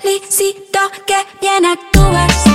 felicito que bien actúas.